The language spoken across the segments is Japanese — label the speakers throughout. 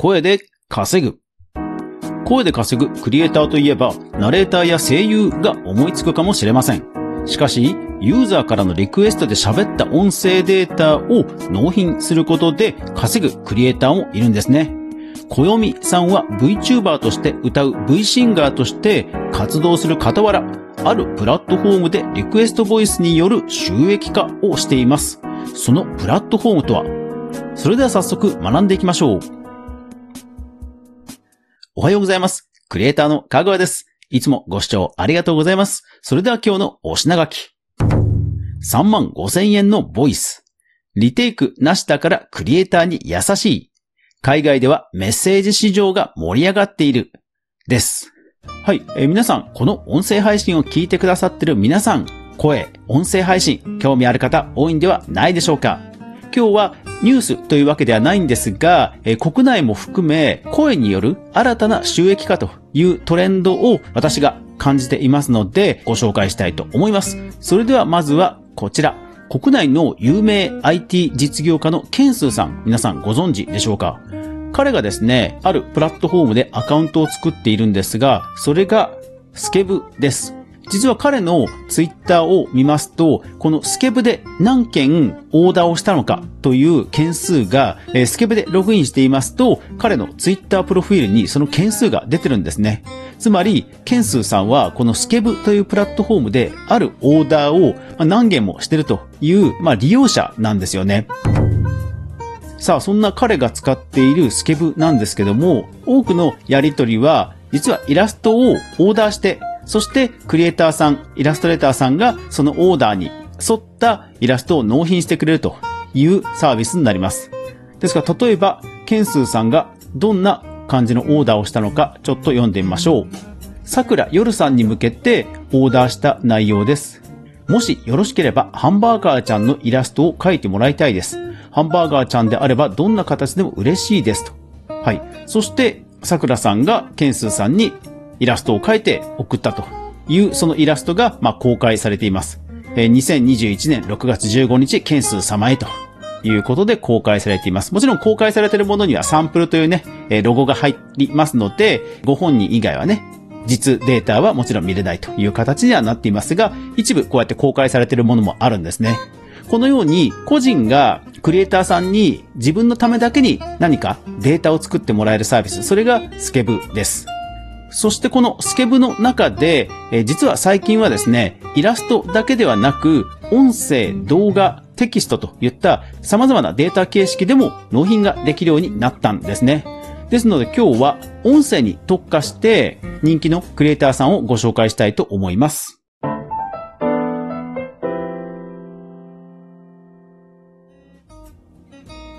Speaker 1: 声で稼ぐ。声で稼ぐクリエイターといえば、ナレーターや声優が思いつくかもしれません。しかし、ユーザーからのリクエストで喋った音声データを納品することで稼ぐクリエイターもいるんですね。小読みさんは VTuber として歌う V シンガーとして活動する傍ら、あるプラットフォームでリクエストボイスによる収益化をしています。そのプラットフォームとは？それでは早速学んでいきましょう。おはようございます。クリエイターのかぐわです。いつもご視聴ありがとうございます。それでは今日のお品書き。3万5千円のボイス。リテイクなしだからクリエイターに優しい。海外ではメッセージ市場が盛り上がっている。です。はい、えー、皆さん、この音声配信を聞いてくださってる皆さん、声、音声配信、興味ある方多いんではないでしょうか今日はニュースというわけではないんですが、えー、国内も含め声による新たな収益化というトレンドを私が感じていますのでご紹介したいと思います。それではまずはこちら。国内の有名 IT 実業家のケンスーさん、皆さんご存知でしょうか？彼がですね、あるプラットフォームでアカウントを作っているんですが、それがスケブです。実は彼のツイッターを見ますと、このスケブで何件オーダーをしたのかという件数が、えスケブでログインしていますと、彼のツイッタープロフィールにその件数が出てるんですね。つまり、ケンスーさんはこのスケブというプラットフォームであるオーダーを何件もしてるという、まあ、利用者なんですよね。さあ、そんな彼が使っているスケブなんですけども、多くのやりとりは、実はイラストをオーダーしてそして、クリエイターさん、イラストレーターさんがそのオーダーに沿ったイラストを納品してくれるというサービスになります。ですから、例えば、ケンスーさんがどんな感じのオーダーをしたのか、ちょっと読んでみましょう。桜夜さんに向けてオーダーした内容です。もしよろしければ、ハンバーガーちゃんのイラストを描いてもらいたいです。ハンバーガーちゃんであればどんな形でも嬉しいですと。はい。そして、桜さんがケンスーさんにイラストを描いて送ったというそのイラストが、まあ、公開されています。えー、2021年6月15日、件数様へということで公開されています。もちろん公開されているものにはサンプルというね、えロゴが入りますので、ご本人以外はね、実データはもちろん見れないという形にはなっていますが、一部こうやって公開されているものもあるんですね。このように個人がクリエイターさんに自分のためだけに何かデータを作ってもらえるサービス、それがスケブです。そしてこのスケブの中で、え実は最近はですね、イラストだけではなく、音声、動画、テキストといった様々なデータ形式でも納品ができるようになったんですね。ですので今日は音声に特化して人気のクリエイターさんをご紹介したいと思います。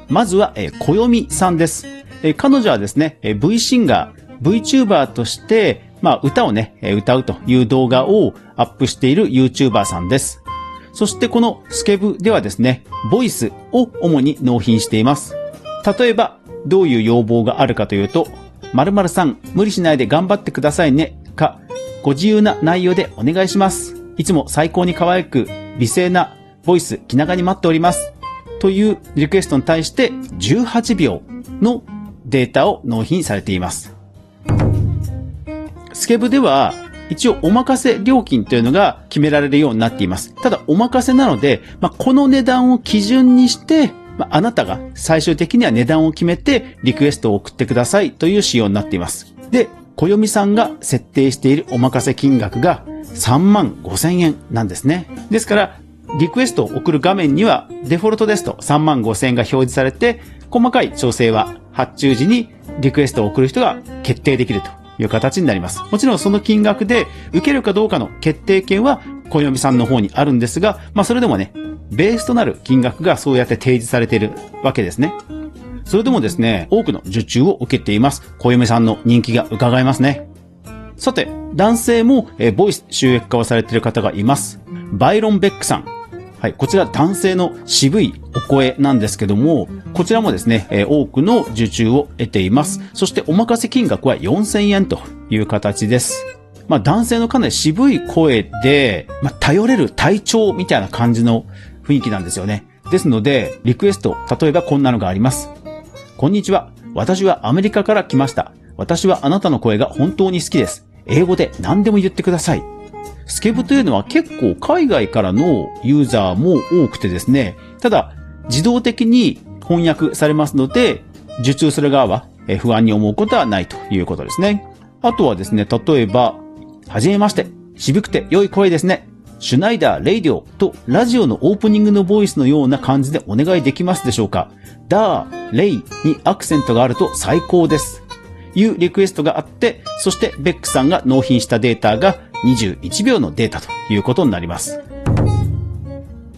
Speaker 1: まずは、えー、小読みさんです。えー、彼女はですね、えー、V シンガー、VTuber として、まあ、歌をね、歌うという動画をアップしている YouTuber さんです。そしてこのスケブではですね、ボイスを主に納品しています。例えば、どういう要望があるかというと、〇〇さん、無理しないで頑張ってくださいね、か、ご自由な内容でお願いします。いつも最高に可愛く、美声なボイス気長に待っております。というリクエストに対して18秒のデータを納品されています。スケブでは、一応お任せ料金というのが決められるようになっています。ただお任せなので、まあ、この値段を基準にして、まあ、あなたが最終的には値段を決めてリクエストを送ってくださいという仕様になっています。で、小読さんが設定しているお任せ金額が3万5千円なんですね。ですから、リクエストを送る画面にはデフォルトですと3万5千円が表示されて、細かい調整は発注時にリクエストを送る人が決定できるという形になります。もちろんその金額で受けるかどうかの決定権は小読さんの方にあるんですが、まあそれでもね、ベースとなる金額がそうやって提示されているわけですね。それでもですね、多くの受注を受けています。小読さんの人気が伺えますね。さて、男性も、えボイス収益化をされている方がいます。バイロン・ベックさん。はい、こちら男性の渋いお声なんですけども、こちらもですね、えー、多くの受注を得ています。そしてお任せ金額は4000円という形です。まあ男性のかなり渋い声で、まあ頼れる体調みたいな感じの雰囲気なんですよね。ですので、リクエスト、例えばこんなのがあります。こんにちは。私はアメリカから来ました。私はあなたの声が本当に好きです。英語で何でも言ってください。 Skeb というのは結構海外からのユーザーも多くてですね、ただ自動的に翻訳されますので、受注する側は不安に思うことはないということですね。あとはですね、例えば、はじめまして、渋くて良い声ですね。シュナイダー、レイディオとラジオのオープニングのボイスのような感じでお願いできますでしょうかダー、レイにアクセントがあると最高です。いうリクエストがあって、そしてベックさんが納品したデータが21秒のデータということになります。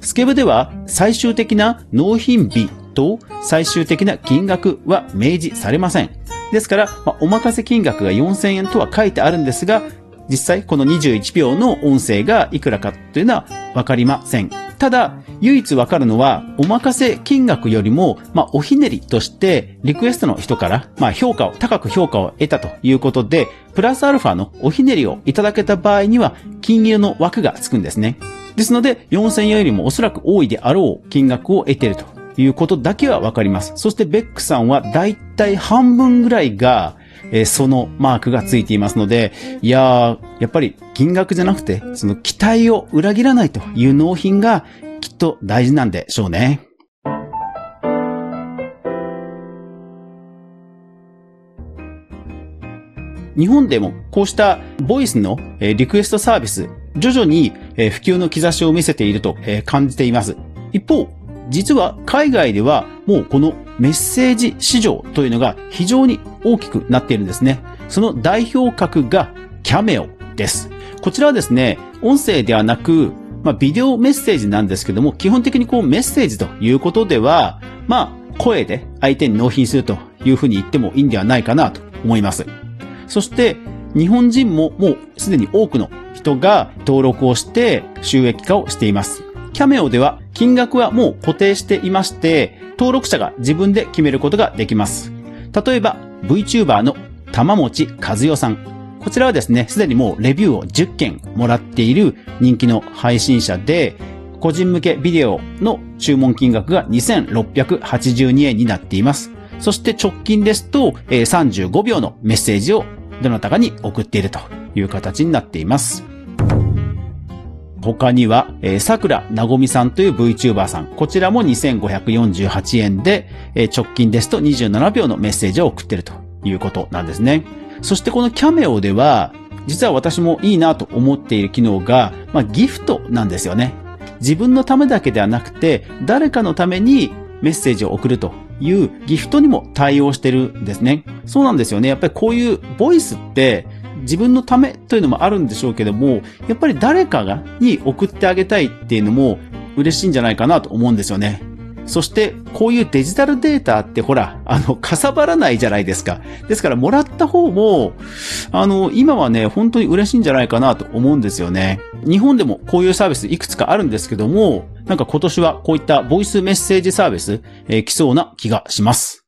Speaker 1: スケブでは最終的な納品日と最終的な金額は明示されません。ですから、まあお任せ金額が4000円とは書いてあるんですが、実際この21秒の音声がいくらかというのはわかりません。ただ、唯一わかるのは、お任せ金額よりも、まあ、おひねりとして、リクエストの人から、まあ、評価を、高く評価を得たということで、プラスアルファのおひねりをいただけた場合には、金融の枠がつくんですね。ですので、4000円よりもおそらく多いであろう金額を得ているということだけはわかります。そして、ベックさんはだいたい半分ぐらいが、えそのマークがついていますので、いやー、やっぱり金額じゃなくて、その期待を裏切らないという納品がきっと大事なんでしょうね。日本でもこうしたボイスのリクエストサービス、徐々に普及の兆しを見せていると感じています。一方、実は海外ではもうこのメッセージ市場というのが非常に大きくなっているんですね。その代表格がキャメオです。こちらはですね、音声ではなく、まあ、ビデオメッセージなんですけども、基本的にこうメッセージということでは、まあ、声で相手に納品するというふうに言ってもいいんではないかなと思います。そして、日本人ももうすでに多くの人が登録をして収益化をしています。キャメオでは金額はもう固定していまして、登録者が自分で決めることができます。例えば、VTuber の玉持和代さん。こちらはですね、すでにもうレビューを10件もらっている人気の配信者で、個人向けビデオの注文金額が2682円になっています。そして直近ですと、えー35秒のメッセージをどなたかに送っているという形になっています。他には、えー、桜なごみさんという VTuber さん。こちらも2548円で、えー直近ですと27秒のメッセージを送ってるということなんですね。そしてこのキャメオでは、実は私もいいなと思っている機能が、まあ、ギフトなんですよね。自分のためだけではなくて、誰かのためにメッセージを送るというギフトにも対応してるんですね。そうなんですよね。やっぱりこういうボイスって自分のためというのもあるんでしょうけども、やっぱり誰かがに送ってあげたいっていうのも嬉しいんじゃないかなと思うんですよね。そして、こういうデジタルデータってほら、あの、かさばらないじゃないですか。ですから、もらった方も、あの、今はね、本当に嬉しいんじゃないかなと思うんですよね。日本でもこういうサービスいくつかあるんですけども、なんか今年はこういったボイスメッセージサービス、えー来そうな気がします。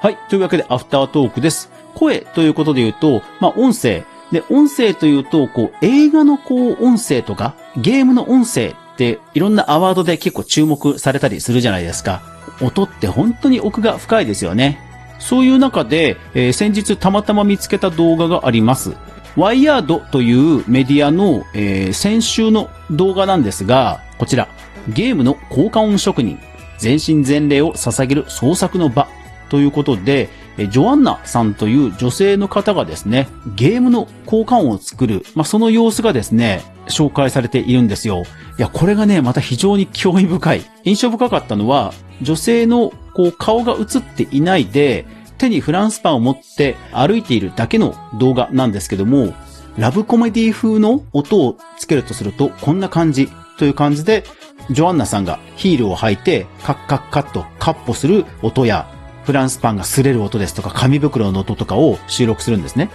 Speaker 1: はい。というわけで、アフタートークです。声ということで言うと、まあ、音声。で、音声というと、こう、映画のこう、音声とか、ゲームの音声って、いろんなアワードで結構注目されたりするじゃないですか。音って本当に奥が深いですよね。そういう中で、えー先日たまたま見つけた動画があります。ワイヤードというメディアの、えー先週の動画なんですが、こちら、ゲームの効果音職人、全身全霊を捧げる創作の場ということで、えジョアンナさんという女性の方がですね、ゲームの効果音を作る、まあ、その様子がですね、紹介されているんですよ。いや、これがね、また非常に興味深い。印象深かったのは、女性のこう顔が映っていないで、手にフランスパンを持って歩いているだけの動画なんですけども、ラブコメディ風の音をつけるとすると、こんな感じという感じで、ジョアンナさんがヒールを履いて、カッカッカッとカッポする音や、フランスパンが擦れる音ですとか、紙袋の音とかを収録するんですね。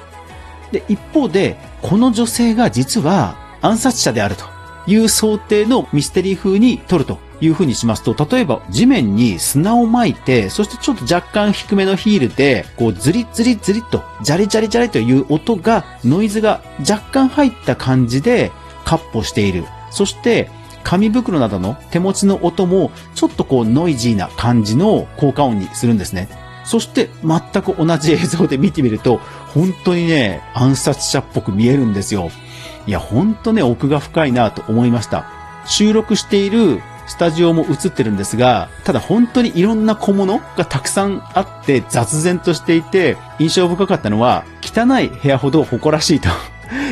Speaker 1: で、一方で、この女性が実は暗殺者であるという想定のミステリー風に撮るという風にしますと、例えば地面に砂を撒いて、そしてちょっと若干低めのヒールで、こうズリズリズリと、ジャリジャリジャリという音が、ノイズが若干入った感じで、カッポしている。そして、紙袋などの手持ちの音もちょっとこうノイジーな感じの効果音にするんですね。そして全く同じ映像で見てみると、本当にね、暗殺者っぽく見えるんですよ。いや、本当ね、奥が深いなと思いました。収録しているスタジオも映ってるんですが、ただ本当にいろんな小物がたくさんあって雑然としていて、印象深かったのは、汚い部屋ほど誇らしいと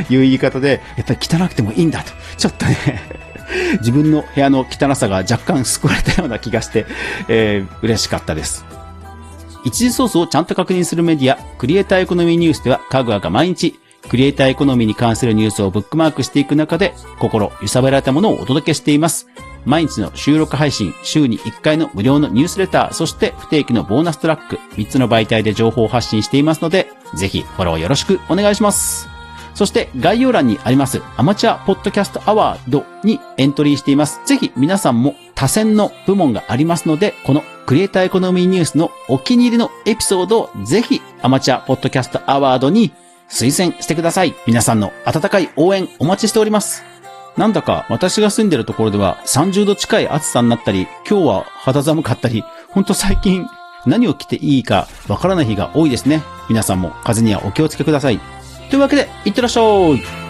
Speaker 1: いう言い方で、やっぱり汚くてもいいんだと。ちょっとね自分の部屋の汚さが若干救われたような気がして、えー、嬉しかったです。一時ソースをちゃんと確認するメディア、クリエイターエコノミーニュースでは、かぐわが毎日、クリエイターエコノミーに関するニュースをブックマークしていく中で、心揺さぶられたものをお届けしています。毎日の収録配信、週に1回の無料のニュースレター、そして不定期のボーナストラック、3つの媒体で情報を発信していますので、ぜひフォローよろしくお願いします。そして概要欄にありますアマチュアポッドキャストアワードにエントリーしています。ぜひ皆さんも多選の部門がありますので、このクリエイターエコノミーニュースのお気に入りのエピソードをぜひアマチュアポッドキャストアワードに推薦してください。皆さんの温かい応援お待ちしております。なんだか私が住んでるところでは30度近い暑さになったり、今日は肌寒かったり、ほんと最近何を着ていいかわからない日が多いですね。皆さんも風にはお気をつけください。というわけで、いってらっしゃい。